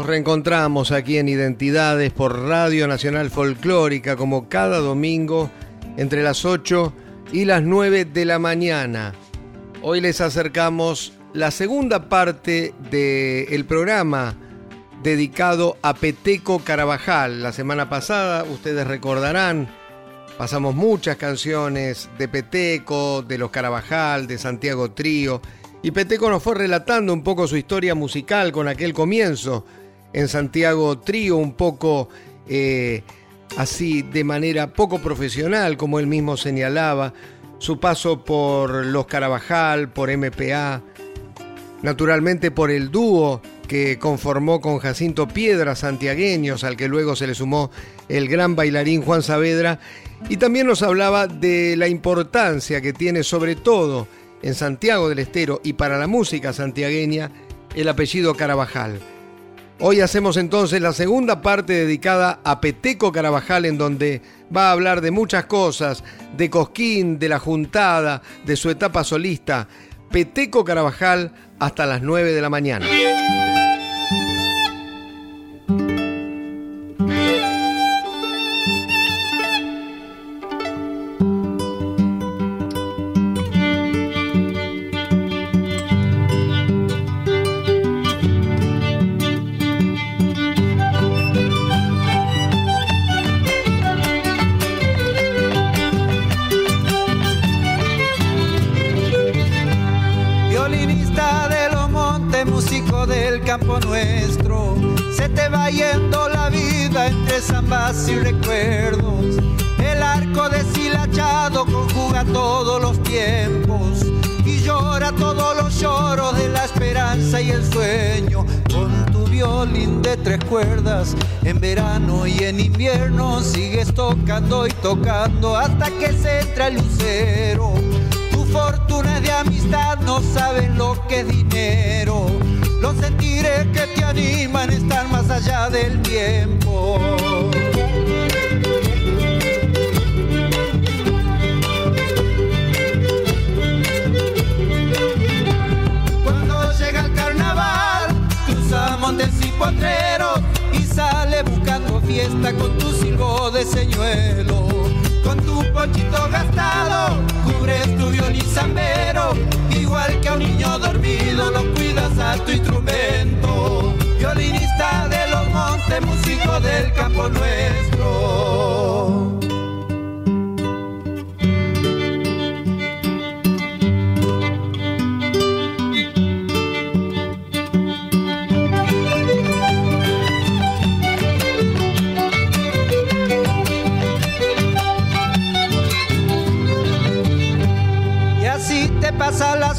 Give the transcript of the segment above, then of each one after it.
Nos reencontramos aquí en Identidades por Radio Nacional Folclórica como cada domingo entre las 8 y las 9 de la mañana. Hoy les acercamos la segunda parte del programa dedicado a Peteco Carabajal. La semana pasada, ustedes recordarán, pasamos muchas canciones de Peteco, de los Carabajal, de Santiago Trío y Peteco nos fue relatando un poco su historia musical con aquel comienzo en Santiago Trío, un poco eh, así de manera poco profesional, como él mismo señalaba, su paso por Los Carabajal, por MPA, naturalmente por el dúo que conformó con Jacinto Piedra Santiagueños, al que luego se le sumó el gran bailarín Juan Saavedra, y también nos hablaba de la importancia que tiene sobre todo en Santiago del Estero y para la música santiagueña el apellido Carabajal. Hoy hacemos entonces la segunda parte dedicada a Peteco Carabajal en donde va a hablar de muchas cosas, de Cosquín, de la Juntada, de su etapa solista. Peteco Carabajal hasta las 9 de la mañana. Tocando y tocando hasta que se entra el lucero. Tu fortuna de amistad, no sabes lo que es dinero los sentiré que te animan a estar más allá del tiempo. Cuando llega el carnaval, cruza montes y potreros y sale buscando fiesta con tu señuelo. Con tu pochito gastado, cubres tu violín zambero igual que a un niño dormido lo cuidas a tu instrumento. Violinista de los montes, músico del campo nuestro.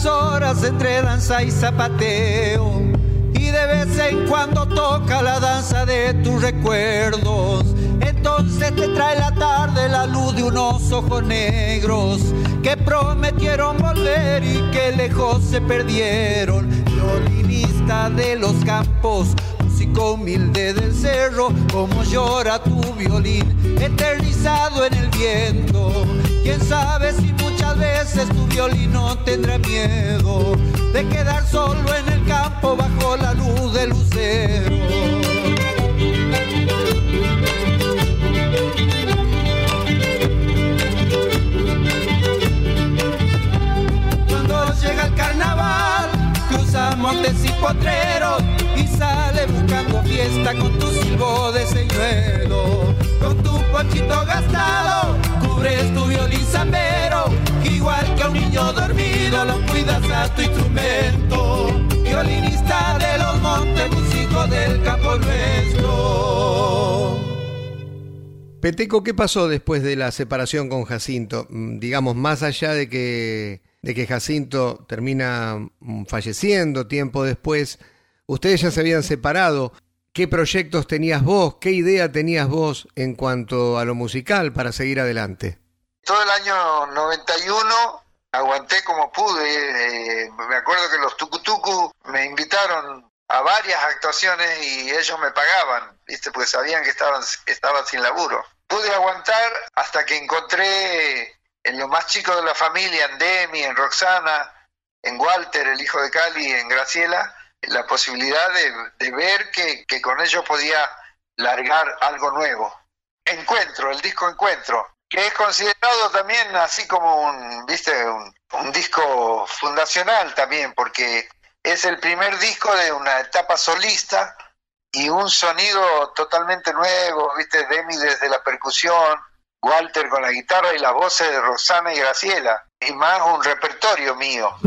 Horas entre danza y zapateo. Y de vez en cuando toca la danza de tus recuerdos. Entonces te trae la tarde la luz de unos ojos negros que prometieron volver y que lejos se perdieron. Violinista de los campos, músico humilde del cerro, como llora tu violín, eternizado en el viento. Quién sabe si veces tu violino tendrá miedo de quedar solo en el campo bajo la luz del lucero. Cuando llega el carnaval, cruzamos montes y potreros sale buscando fiesta con tu silbo de señuelo. Con tu ponchito gastado cubres tu violín zambero, igual que a un niño dormido lo cuidas a tu instrumento. Violinista de los montes, músico del campo nuestro. Peteco, ¿qué pasó después de la separación con Jacinto? Mm, digamos, más allá de que, de que Jacinto termina mm, falleciendo tiempo después, ustedes ya se habían separado. ¿Qué proyectos tenías vos? ¿Qué idea tenías vos en cuanto a lo musical para seguir adelante? Todo el año 91 aguanté como pude. Eh, me acuerdo que los tucutucu me invitaron a varias actuaciones y ellos me pagaban, ¿viste? Porque sabían que estaban, estaba sin laburo. Pude aguantar hasta que encontré en lo más chico de la familia, en Demi, en Roxana, en Walter, el hijo de Cali, en Graciela, la posibilidad de, ver que, con ellos podía largar algo nuevo. Encuentro, el disco Encuentro, que es considerado también así como un, viste, un disco fundacional también, porque es el primer disco de una etapa solista y un sonido totalmente nuevo, viste, Demi desde la percusión, Walter con la guitarra y las voces de Roxana y Graciela, y más un repertorio mío.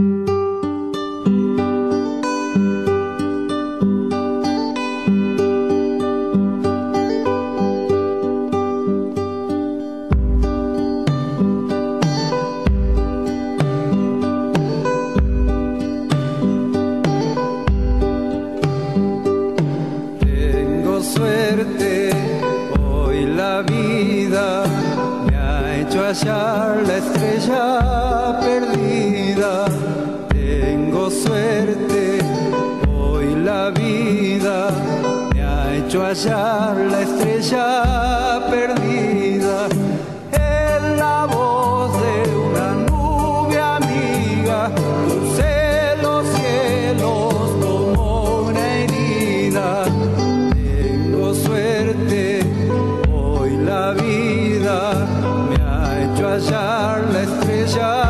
La estrella perdida. Tengo suerte, hoy la vida me ha hecho hallar la estrella perdida. Hallar la estrella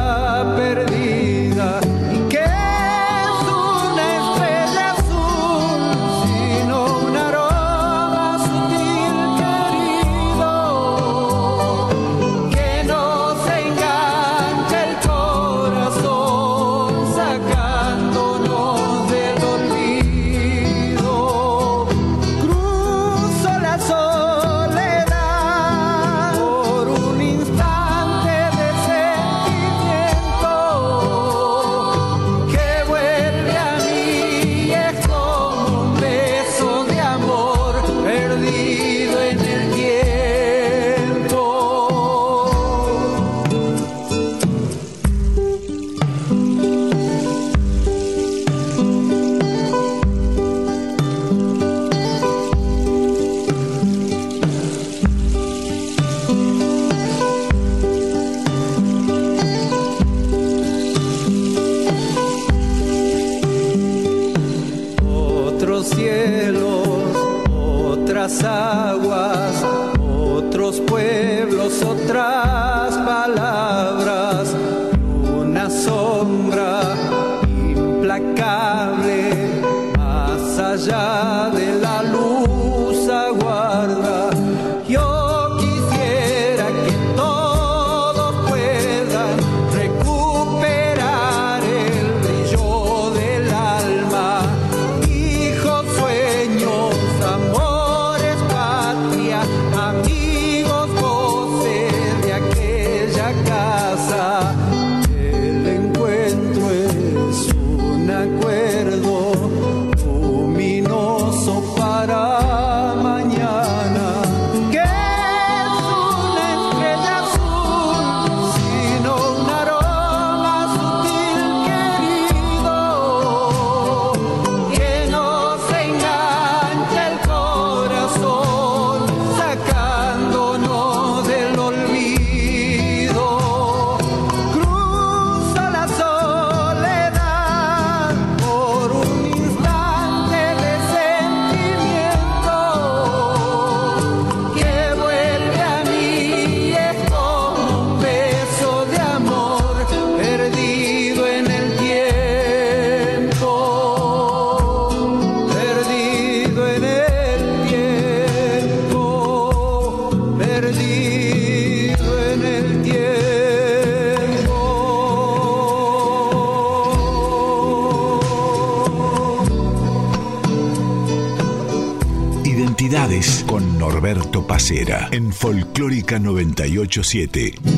En Folclórica 987.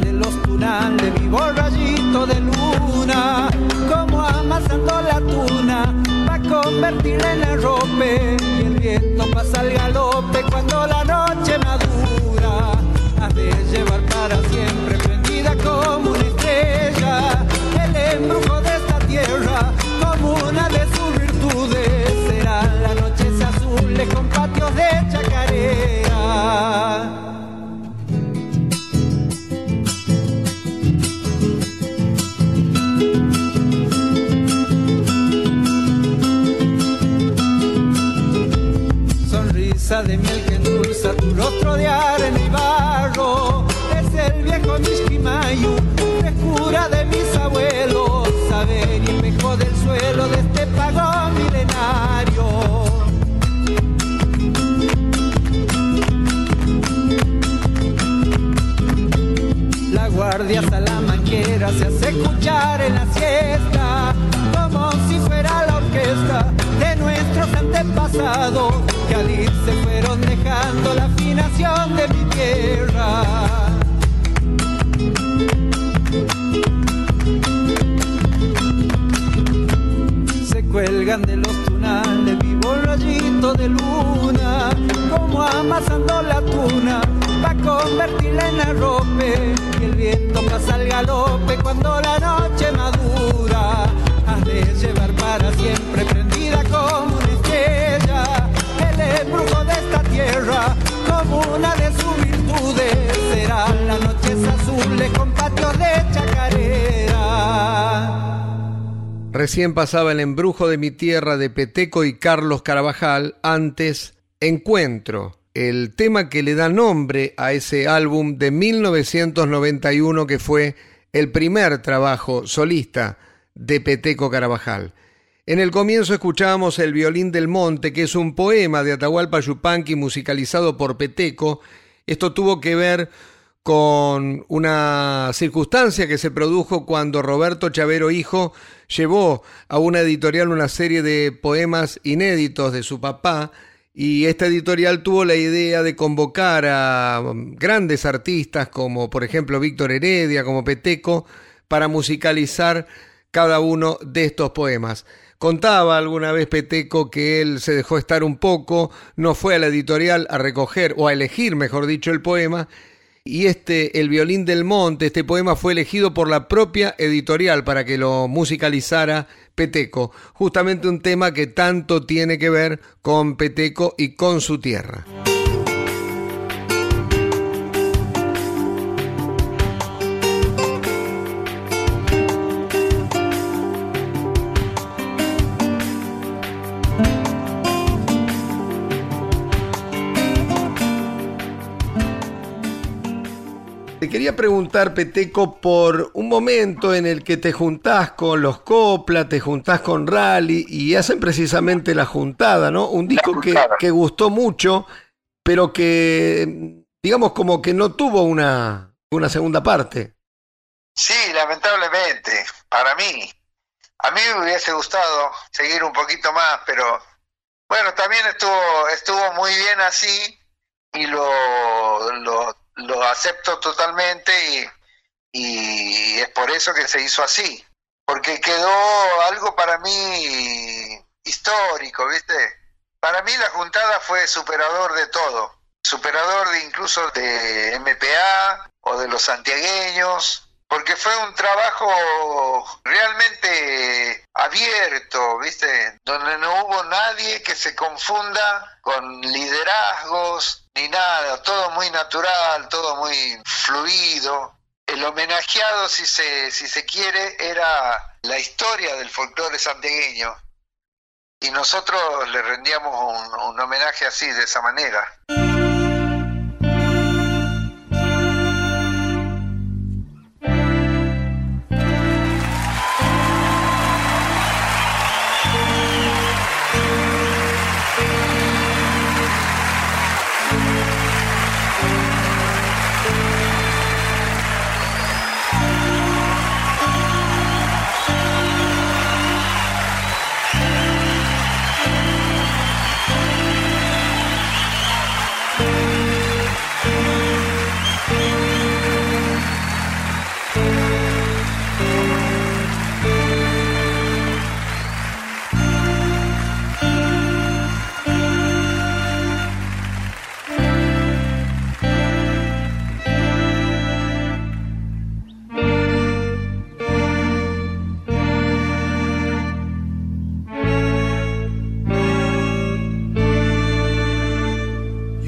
De los tunales vivo rayito de luna, como amasando la tuna, va a convertirla en arrope, y el viento pasa al galope cuando la noche madura, has de llevar para siempre prendida como una estrella, el embrujo de esta tierra, rostro de arena y barro. Es el viejo Mishkimayu, frescura de mis abuelos, saber y espejo del suelo de este pago milenario. La guardia salamanquera se hace escuchar en la siesta, nuestros antepasados que al se fueron dejando la afinación de mi tierra. Se cuelgan de los tunales, vivo rayito de luna, como amasando la tuna, va a convertirla en arrope, y el viento pasa al galope cuando la noche madura, has de llevar para siempre una de sus virtudes, será la noche azules con patios de chacarera. Recién pasaba el embrujo de mi tierra de Peteco y Carlos Carabajal, antes Encuentro, el tema que le da nombre a ese álbum de 1991 que fue el primer trabajo solista de Peteco Carabajal. En el comienzo escuchábamos El violín del monte, que es un poema de Atahualpa Yupanqui musicalizado por Peteco. Esto tuvo que ver con una circunstancia que se produjo cuando Roberto Chavero Hijo llevó a una editorial una serie de poemas inéditos de su papá y esta editorial tuvo la idea de convocar a grandes artistas como por ejemplo Víctor Heredia, como Peteco, para musicalizar cada uno de estos poemas. Contaba alguna vez Peteco que él se dejó estar un poco, no fue a la editorial a recoger o a elegir, mejor dicho, el poema, y este, El violín del monte, este poema fue elegido por la propia editorial para que lo musicalizara Peteco, justamente un tema que tanto tiene que ver con Peteco y con su tierra. Quería preguntar, Peteco, por un momento en el que te juntás con los Copla, te juntás con Rally y hacen precisamente la juntada, ¿no? Un disco que, que, gustó mucho, pero que, digamos, como que no tuvo una, una segunda parte. Sí, lamentablemente, para mí. A mí me hubiese gustado seguir un poquito más, pero bueno, también estuvo, estuvo muy bien así y lo, lo lo acepto totalmente y, es por eso que se hizo así, porque quedó algo para mí histórico, ¿viste? Para mí la juntada fue superador de todo, superador de incluso de MPA o de los santiagueños, porque fue un trabajo realmente abierto, ¿viste? Donde no hubo nadie que se confunda con liderazgos ni nada, todo muy natural, todo muy fluido. El homenajeado, si se, si se quiere, era la historia del folclore santiagueño. Y nosotros le rendíamos un, un homenaje así, de esa manera.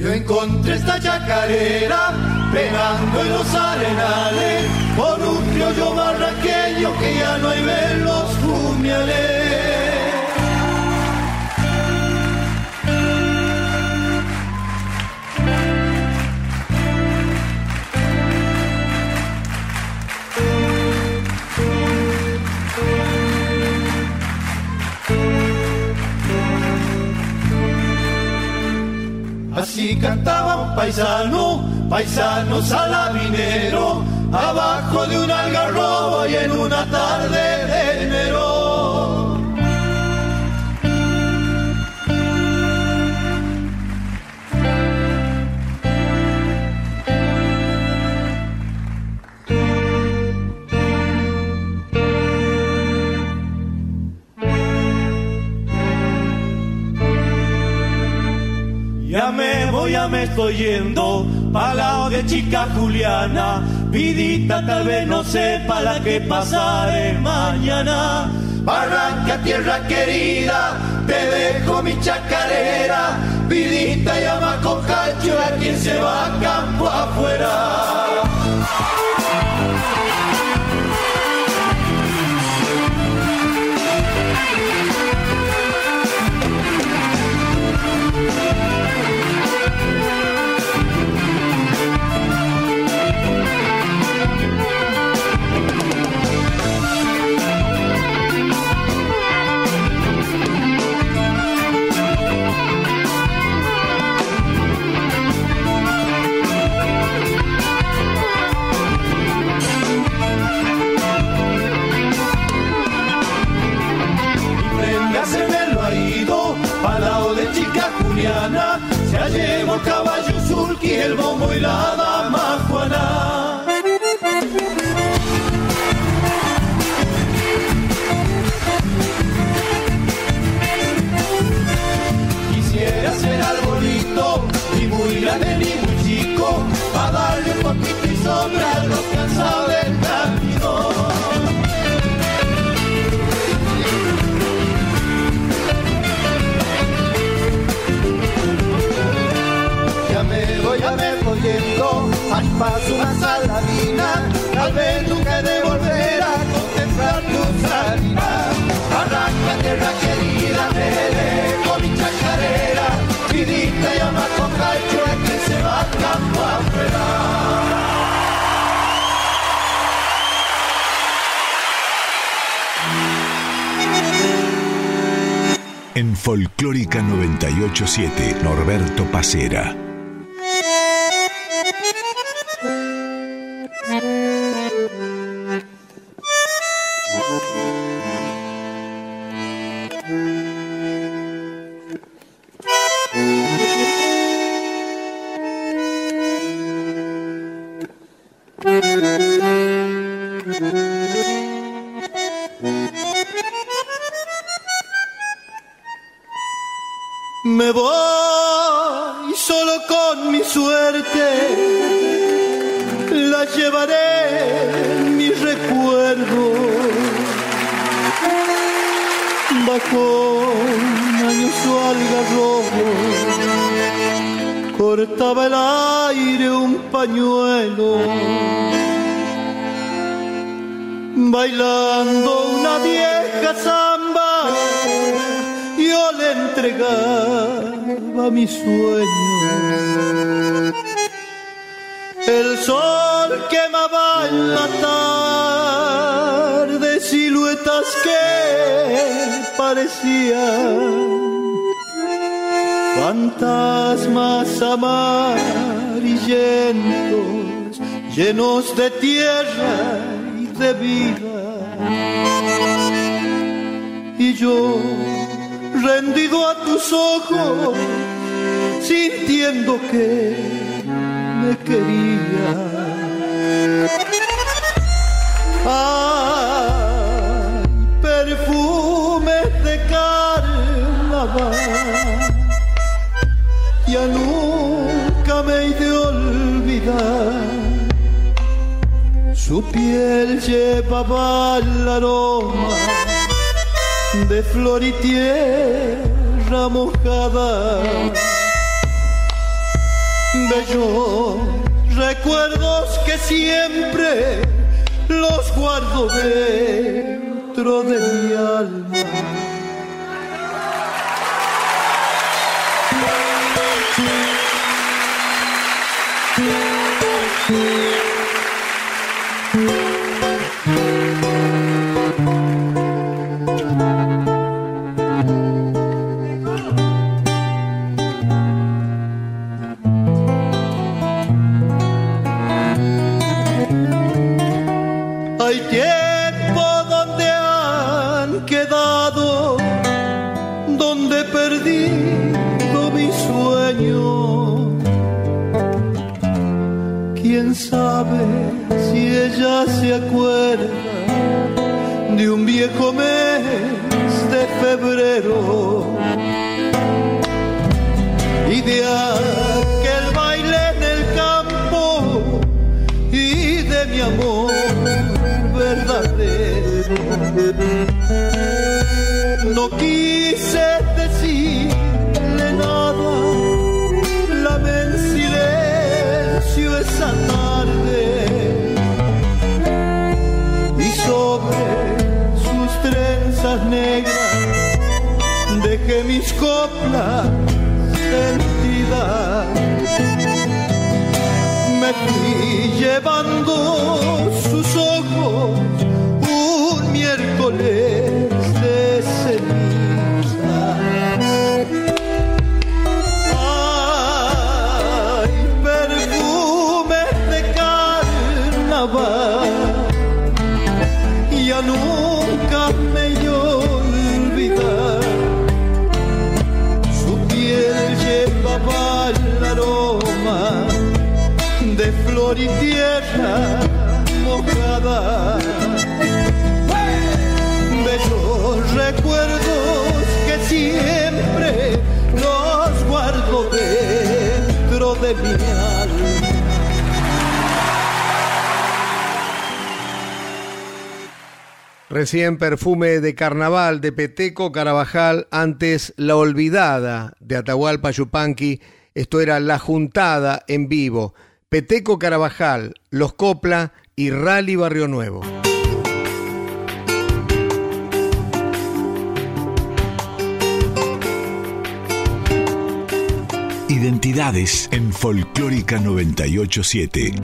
Esta chacarera pegando en los arenales por un criollo barraqueño que ya no hay ver los fumiales. Así cantaba un paisano, paisano salabinero, abajo de un algarrobo y en una tarde estoy yendo, pa' lado de chica Juliana, vidita tal vez no sepa la que pasaré mañana. Barranca, tierra querida, te dejo mi chacarera, vidita llama con cacho a quien se va campo afuera. Paso una saladina, tal vez nunca de volver a contemplar tu salida. Arranca tierra querida, me dejo mi chacarera, vidita llama con cacho, que se va campo afuera. En Folclórica 987, Norberto Pacera. Cortaba el aire un pañuelo. Bailando una vieja samba yo le entregaba mi sueño el sol quemaba en la tarde siluetas que parecían fantasmas amarillentos llenos de tierra y de vida. Y yo, rendido a tus ojos, sintiendo que me quería. Ay, perfume de carnaval, Su piel llevaba el aroma de flor y tierra mojada bellos recuerdos que siempre los guardo dentro de mi alma. Ay, did. Se acuerda de un viejo mes de febrero y de aquel baile en el campo y de mi amor verdadero. No quise negras dejé mis coplas Recién perfume de carnaval de Peteco Carabajal, antes La Olvidada de Atahualpa Yupanqui. Esto era La Juntada en vivo. Peteco Carabajal, Los Copla y Rally Barrio Nuevo. Identidades en Folclórica 987.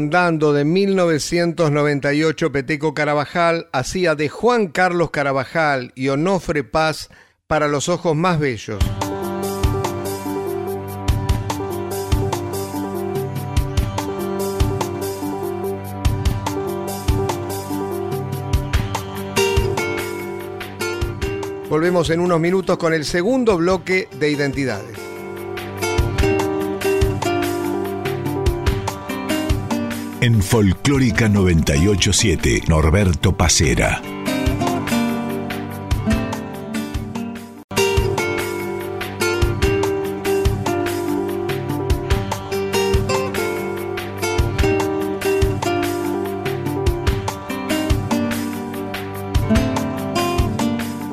Andando de 1998, Peteco Carabajal hacía de Juan Carlos Carabajal y Onofre Paz para los ojos más bellos. Volvemos en unos minutos con el segundo bloque de identidades. En Folclórica 987, Norberto Pacera.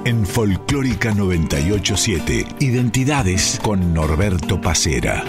En Folclórica 987, Identidades con Norberto Pacera.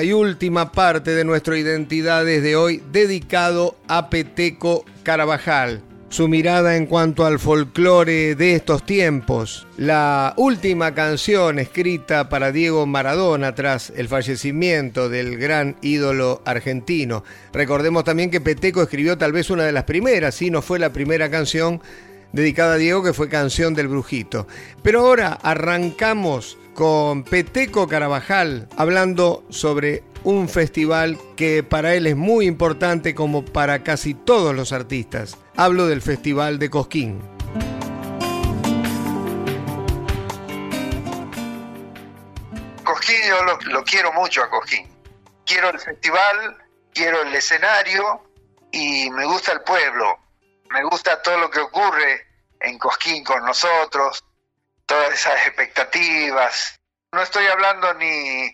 Segunda y última parte de nuestro Identidades de hoy dedicado a Peteco Carabajal. Su mirada en cuanto al folclore de estos tiempos. La última canción escrita para Diego Maradona tras el fallecimiento del gran ídolo argentino. Recordemos también que Peteco escribió tal vez una de las primeras, si no fue la primera canción dedicada a Diego, que fue Canción del Brujito. Pero ahora arrancamos con Peteco Carabajal hablando sobre un festival que para él es muy importante como para casi todos los artistas. Hablo del Festival de Cosquín. Cosquín yo lo, quiero mucho a Cosquín. Quiero el festival, quiero el escenario y me gusta el pueblo. Me gusta todo lo que ocurre en Cosquín con nosotros, todas esas expectativas. No estoy hablando ni,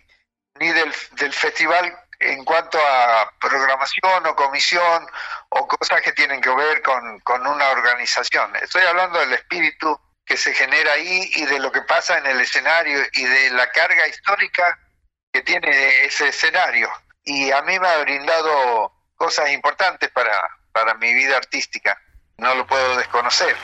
ni del, del festival en cuanto a programación o comisión o cosas que tienen que ver con, con una organización. Estoy hablando del espíritu que se genera ahí y de lo que pasa en el escenario y de la carga histórica que tiene ese escenario. Y a mí me ha brindado cosas importantes para, para mi vida artística. No lo puedo desconocer.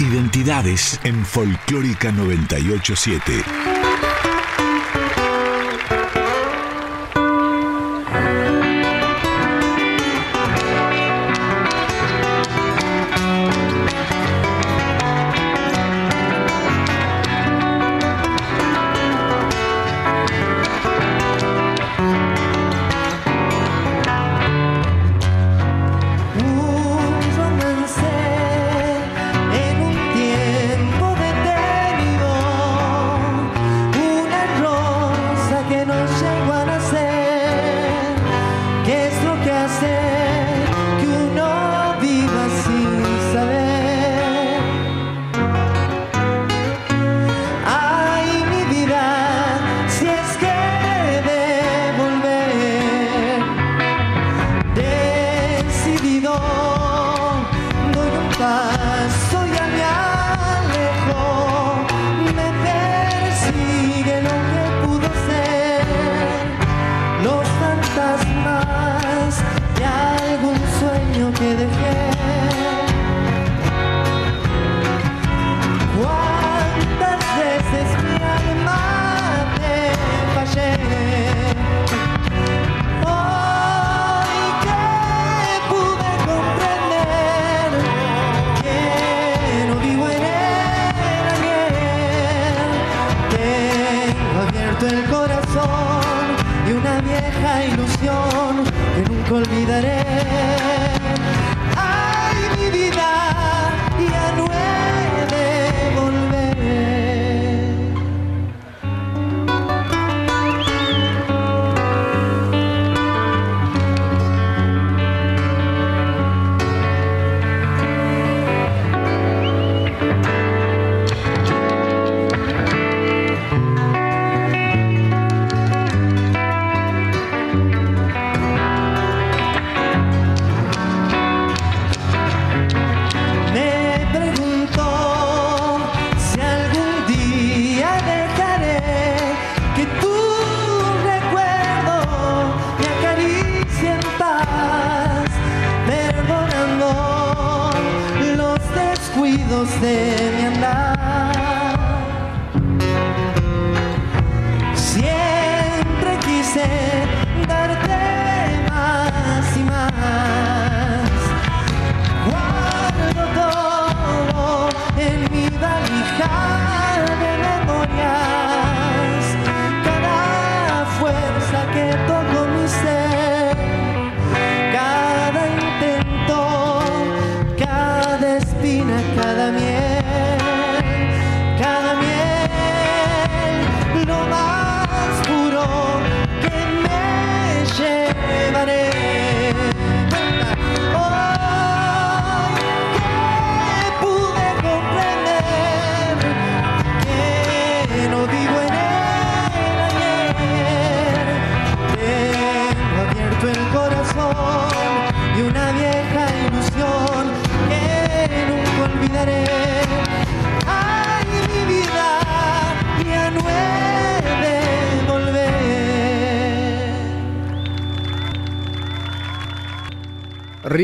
Identidades en Folclórica 987.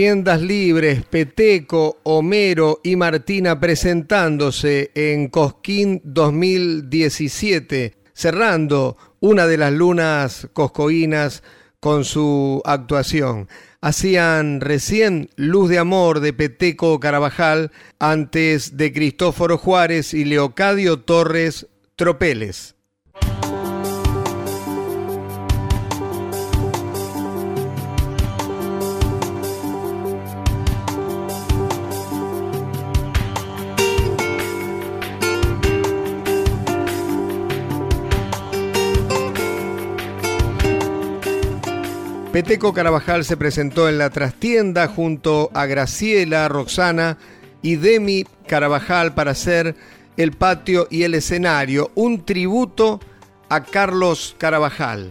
Riendas Libres, Peteco, Homero y Martina presentándose en Cosquín 2017, cerrando una de las lunas coscoínas con su actuación. Hacían recién Luz de Amor de Peteco Carabajal antes de Cristóforo Juárez y Leocadio Torres Tropeles. Peteco Carabajal se presentó en la trastienda junto a Graciela, Roxana y Demi Carabajal para hacer el patio y el escenario, un tributo a Carlos Carabajal.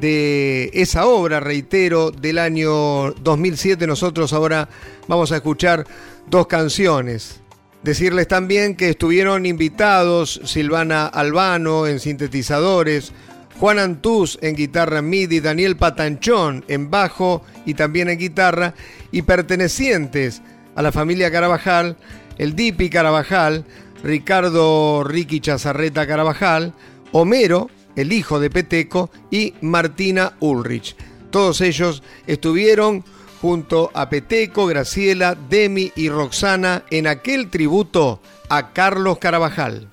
De esa obra, reitero, del año 2007, nosotros ahora vamos a escuchar dos canciones. Decirles también que estuvieron invitados Silvana Albano en sintetizadores, Juan Antús en guitarra MIDI, Daniel Patanchón en bajo y también en guitarra, y pertenecientes a la familia Carabajal, el Dipi Carabajal, Ricardo Ricky Chazarreta Carabajal, Homero, el hijo de Peteco, y Martina Ulrich. Todos ellos estuvieron junto a Peteco, Graciela, Demi y Roxana en aquel tributo a Carlos Carabajal.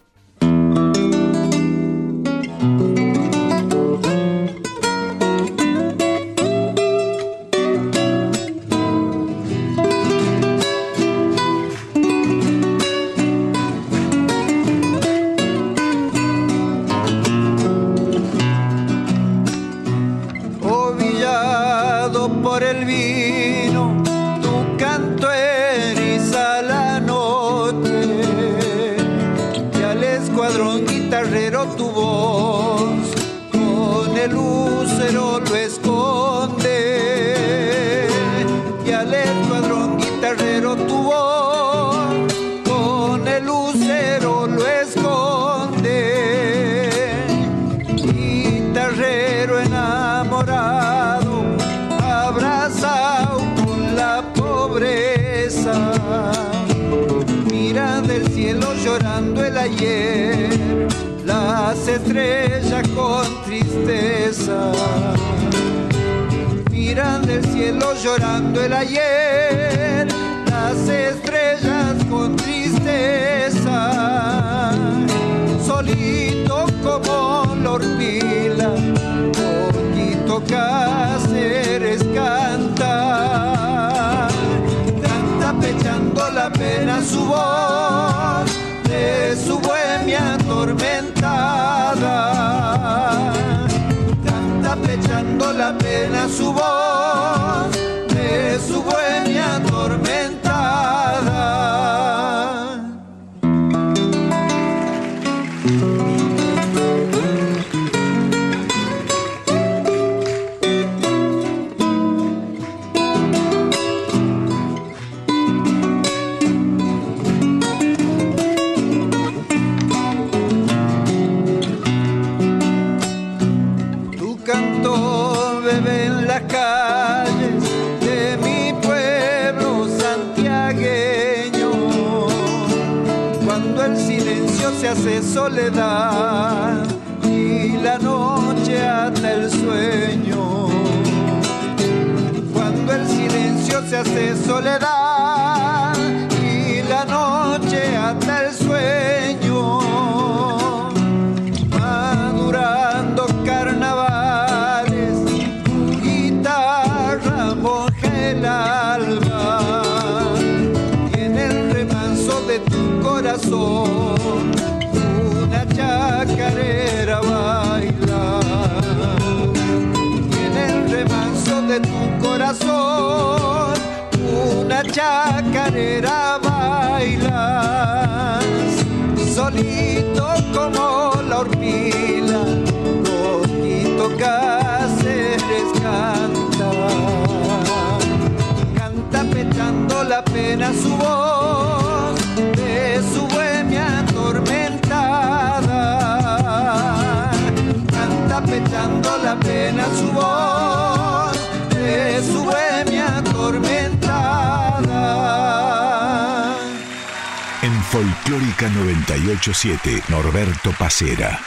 Cielo llorando el ayer, las estrellas con tristeza. Solito como la horpila, poquito Cáceres canta. Canta pechando la pena su voz de su bohemia atormentada. Canta pechando la pena su voz de soledad y la noche ata el sueño. Cuando el silencio se hace soledad y la noche ata el sueño. Chacarera baila solito como la horpila poquito Cáceres canta. Canta pechando la pena su voz de su bohemia Canta pechando la pena su voz Folclórica 987, Norberto Pacera.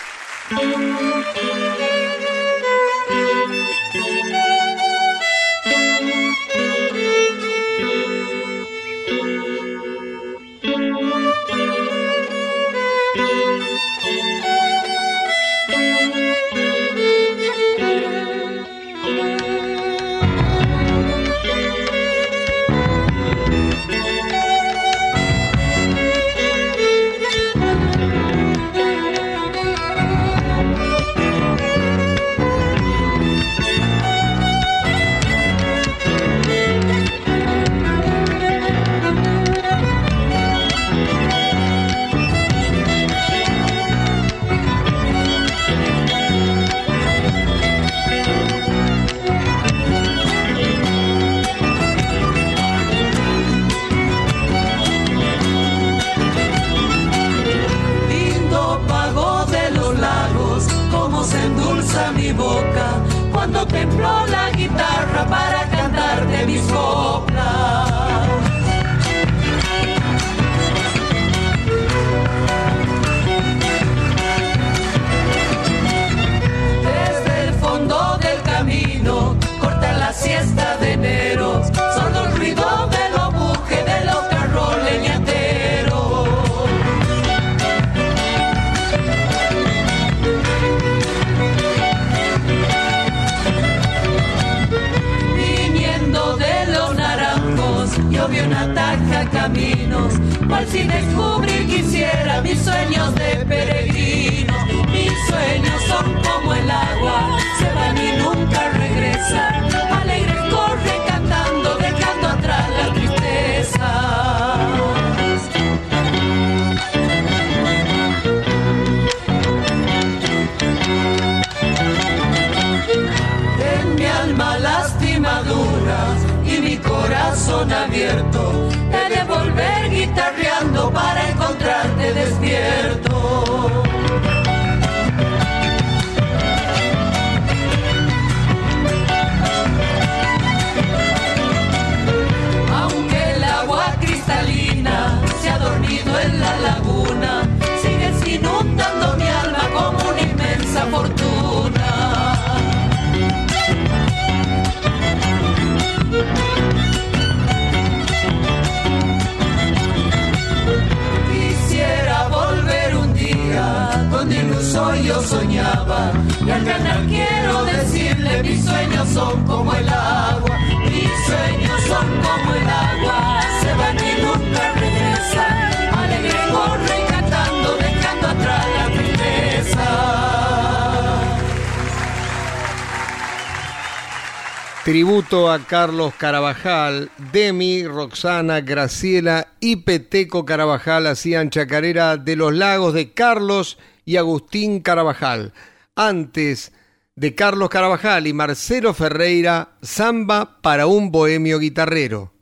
Tributo a Carlos Carabajal, Demi, Roxana, Graciela y Peteco Carabajal hacían chacarera de los lagos de Carlos y Agustín Carabajal. Antes de Carlos Carabajal y Marcelo Ferreira, Samba para un bohemio guitarrero.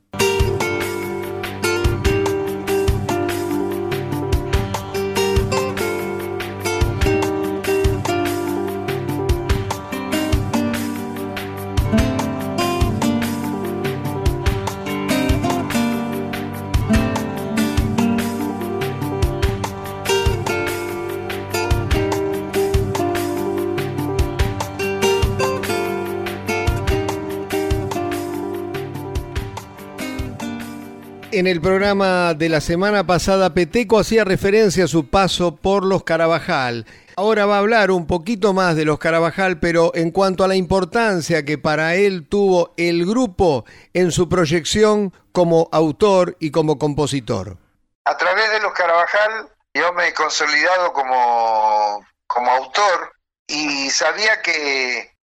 En el programa de la semana pasada, Peteco hacía referencia a su paso por los Carabajal. Ahora va a hablar un poquito más de los Carabajal, pero en cuanto a la importancia que para él tuvo el grupo en su proyección como autor y como compositor. A través de los Carabajal yo me he consolidado como, como autor y sabía que,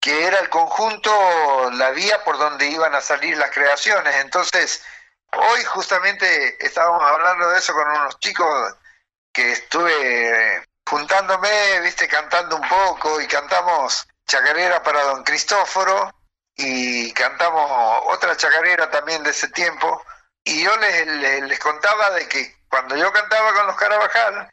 que era el conjunto la vía por donde iban a salir las creaciones. Entonces, Hoy justamente estábamos hablando de eso con unos chicos que estuve juntándome, viste, cantando un poco y cantamos chacarera para don Cristóforo y cantamos otra chacarera también de ese tiempo y yo les, les, les contaba de que cuando yo cantaba con los Carabajal,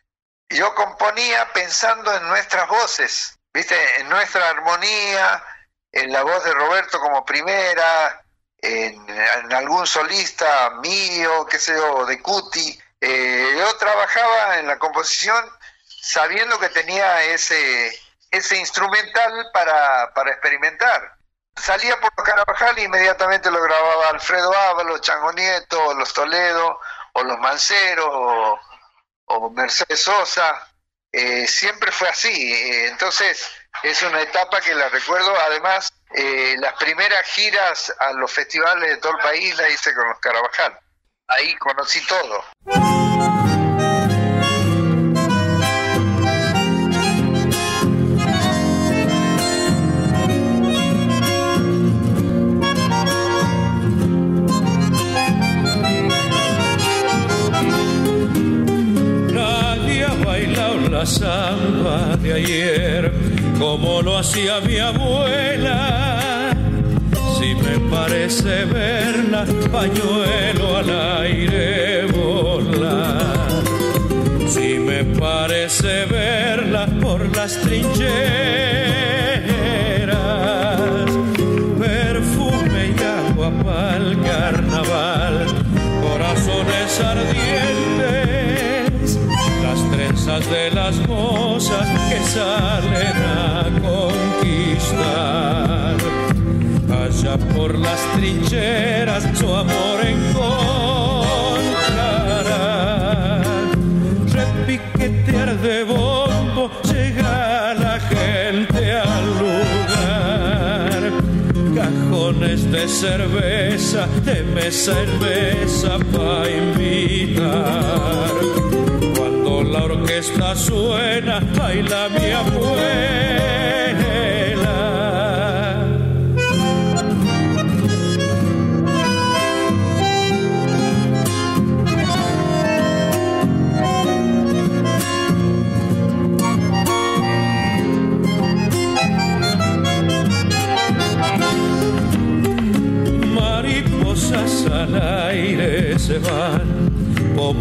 yo componía pensando en nuestras voces, viste, en nuestra armonía, en la voz de Roberto como primera, en, algún solista mío, qué sé yo, de Cuti, Eh, yo trabajaba en la composición sabiendo que tenía ese, ese instrumental para, para experimentar. Salía por los Carabajal e inmediatamente lo grababa Alfredo Ábalos, Chango Nieto, los Toledo, o los Manceros, o, o Mercedes Sosa. Eh, siempre fue así. Eh, entonces, es una etapa que la recuerdo. Además, eh, las primeras giras a los festivales de todo el país las hice con los Carabajal. Ahí conocí todo. Nadie ha bailado la samba de ayer como lo hacía mi abuela. Si me parece verla, pañuelo al aire volar. Si me parece verla por las trincheras, perfume y agua pa'l carnaval, corazones ardientes, las trenzas de las mozas que salen Allá por las trincheras su amor encontrará. Repiquetear de bombo llega la gente al lugar. Cajones de cerveza, de mesa en mesa para invitar. Cuando la orquesta suena, baila mi abuela.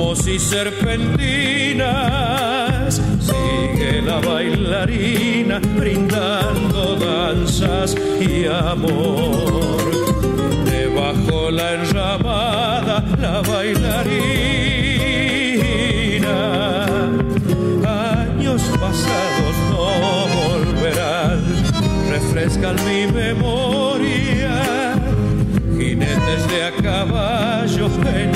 Como si serpentinas. Sigue la bailarina brindando danzas y amor. Debajo la enramada la bailarina. Años pasados no volverán, refrescan mi memoria jinetes de a caballo en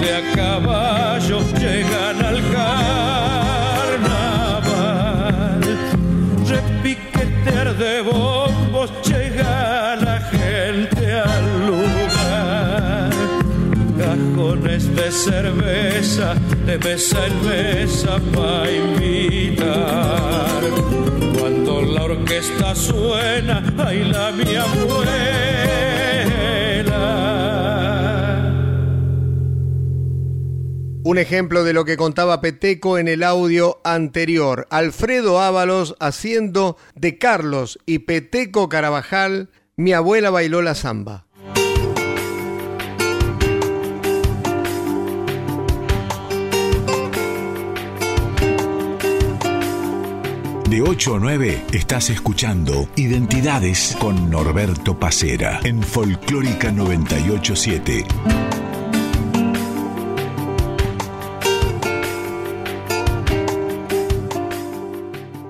De a caballo llegan al carnaval. Repiquetear de bombos llega la gente al lugar. Cajones de cerveza de mesa en mesa para invitar. Cuando la orquesta suena, baila mi abuela. Un ejemplo de lo que contaba Peteco en el audio anterior. Alfredo Ábalos haciendo de Carlos y Peteco Carabajal, mi abuela bailó la samba. De 8 a 9 estás escuchando Identidades con Norberto Pacera en Folclórica 987.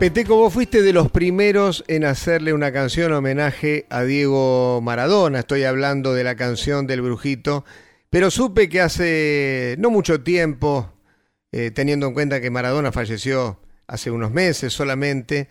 Peteco, vos fuiste de los primeros en hacerle una canción homenaje a Diego Maradona. Estoy hablando de la canción del Brujito, pero supe que hace no mucho tiempo, eh, teniendo en cuenta que Maradona falleció hace unos meses solamente,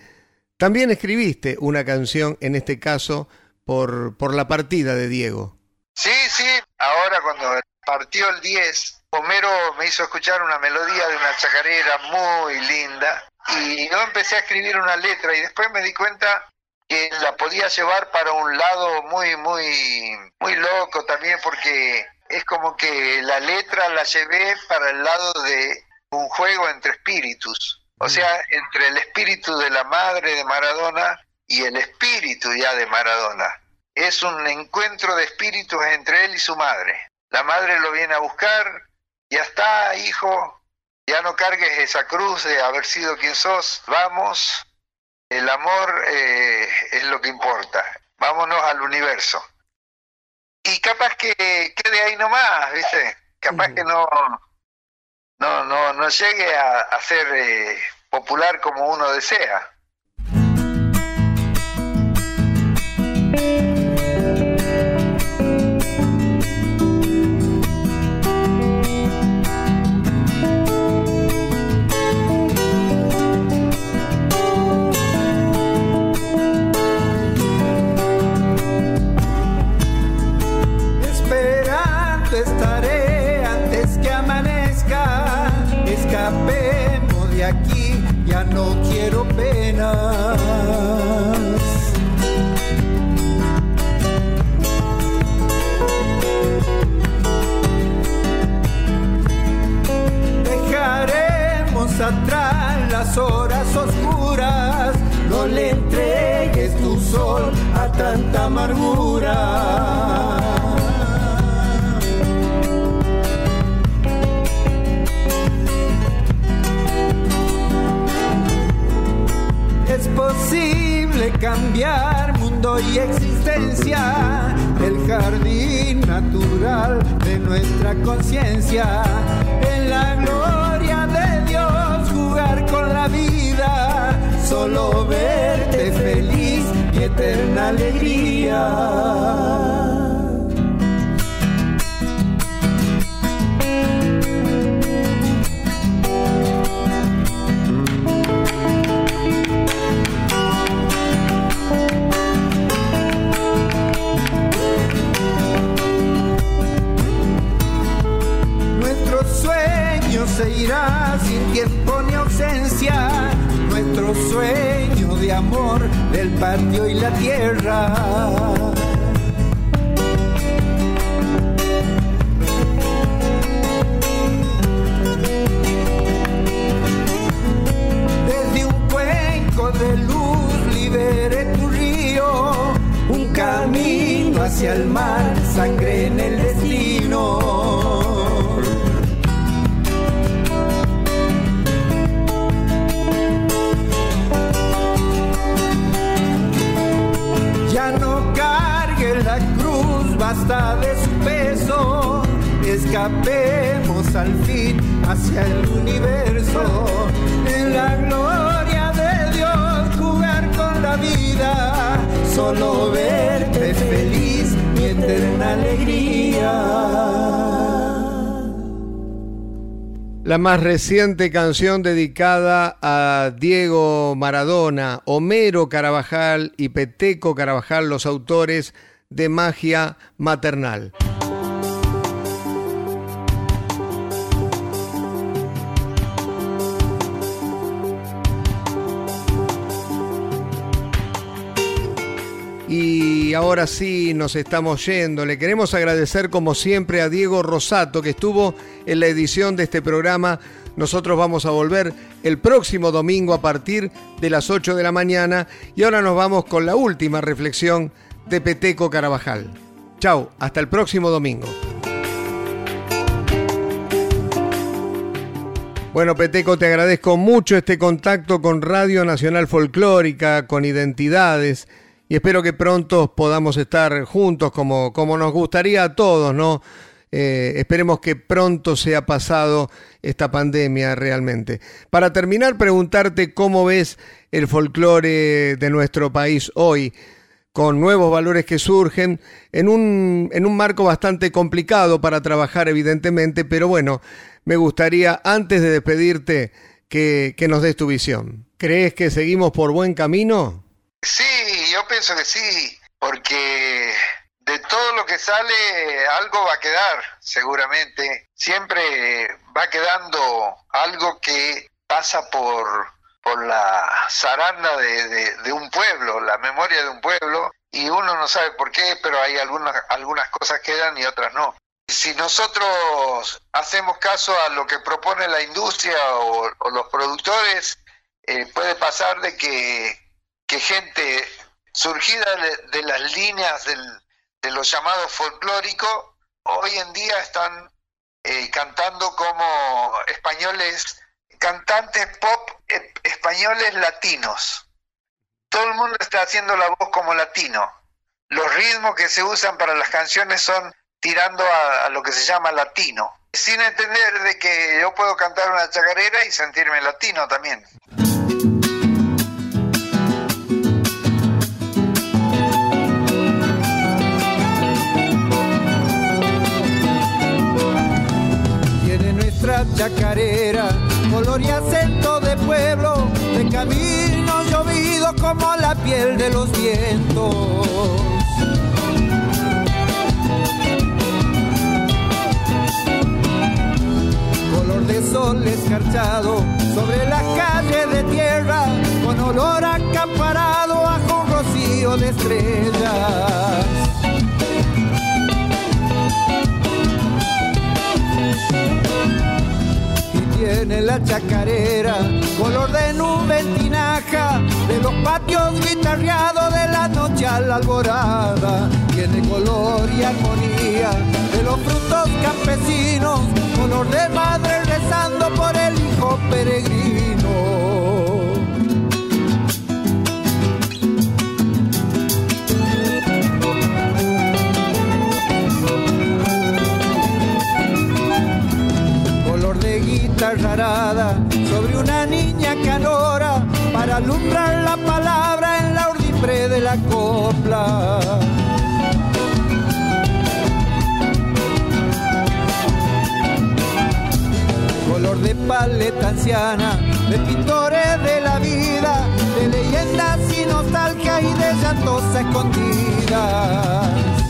también escribiste una canción, en este caso, por, por la partida de Diego. Sí, sí, ahora cuando partió el 10, Homero me hizo escuchar una melodía de una chacarera muy linda y yo empecé a escribir una letra y después me di cuenta que la podía llevar para un lado muy, muy, muy loco también porque es como que la letra la llevé para el lado de un juego entre espíritus, o sea, entre el espíritu de la madre de Maradona y el espíritu ya de Maradona. Es un encuentro de espíritus entre él y su madre. La madre lo viene a buscar, ya está, hijo, ya no cargues esa cruz de haber sido quien sos, vamos, el amor eh, es lo que importa, vámonos al universo. y capaz que quede ahí nomás, ¿viste? Capaz que no, no, no, no llegue a, ser eh, popular como uno desea. Horas oscuras, no le entregues tu sol a tanta amargura. Cambiar mundo y existencia, el jardín natural de nuestra conciencia, en la gloria de Dios jugar con la vida, solo verte feliz y eterna alegría. Tierra. Escapemos al fin hacia el universo, en la gloria de Dios jugar con la vida, solo verte feliz y eterna alegría. La más reciente canción dedicada a Diego Maradona, Homero Carabajal y Peteco Carabajal, los autores de magia maternal. Y ahora sí nos estamos yendo. Le queremos agradecer como siempre a Diego Rosato que estuvo en la edición de este programa. Nosotros vamos a volver el próximo domingo a partir de las 8 de la mañana y ahora nos vamos con la última reflexión de Peteco Carabajal. Chau, hasta el próximo domingo. Bueno, Peteco, te agradezco mucho este contacto con Radio Nacional Folclórica, con Identidades, y espero que pronto podamos estar juntos como, como nos gustaría a todos, ¿no? Eh, esperemos que pronto sea pasado esta pandemia realmente. Para terminar, preguntarte cómo ves el folclore de nuestro país hoy con nuevos valores que surgen en un, en un marco bastante complicado para trabajar, evidentemente, pero bueno, me gustaría, antes de despedirte, que, que nos des tu visión. ¿Crees que seguimos por buen camino? Sí, yo pienso que sí, porque de todo lo que sale algo va a quedar, seguramente. Siempre va quedando algo que pasa por por la zaranda de, de, un pueblo, la memoria de un pueblo, y uno no sabe por qué, pero hay algunas, algunas cosas quedan y otras no. Si nosotros hacemos caso a lo que propone la industria o, los productores, eh, puede pasar de que, que gente surgida de, las líneas del, de los llamados folclóricos, hoy en día están eh, cantando como españoles cantantes pop e, españoles latinos. Todo el mundo está haciendo la voz como latino. los ritmos que se usan para las canciones son tirando a, a lo que se llama latino, sin entender de que yo puedo cantar una chacarera y sentirme latino también. Chacarera, color y acento de pueblo, de camino llovido como la piel de los vientos. Color de sol escarchado sobre la calle de tierra, con olor acaparado a un rocío de estrellas. Tiene la chacarera, color de nube tinaja, de los patios guitarreados de la noche a la alborada, tiene color y armonía de los frutos campesinos, color de madre rezando por el hijo peregrino. Sobre una niña canora para alumbrar la palabra en la urdimbre de la copla. Color de paleta anciana, de pintores de la vida, de leyendas y nostalgia y de llantos escondidas.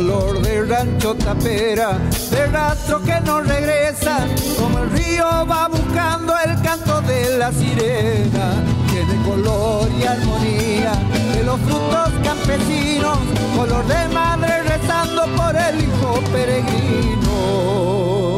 Color de rancho tapera, de rastro que no regresa, como el río va buscando el canto de la sirena, tiene color y armonía de los frutos campesinos, color de madre rezando por el hijo peregrino.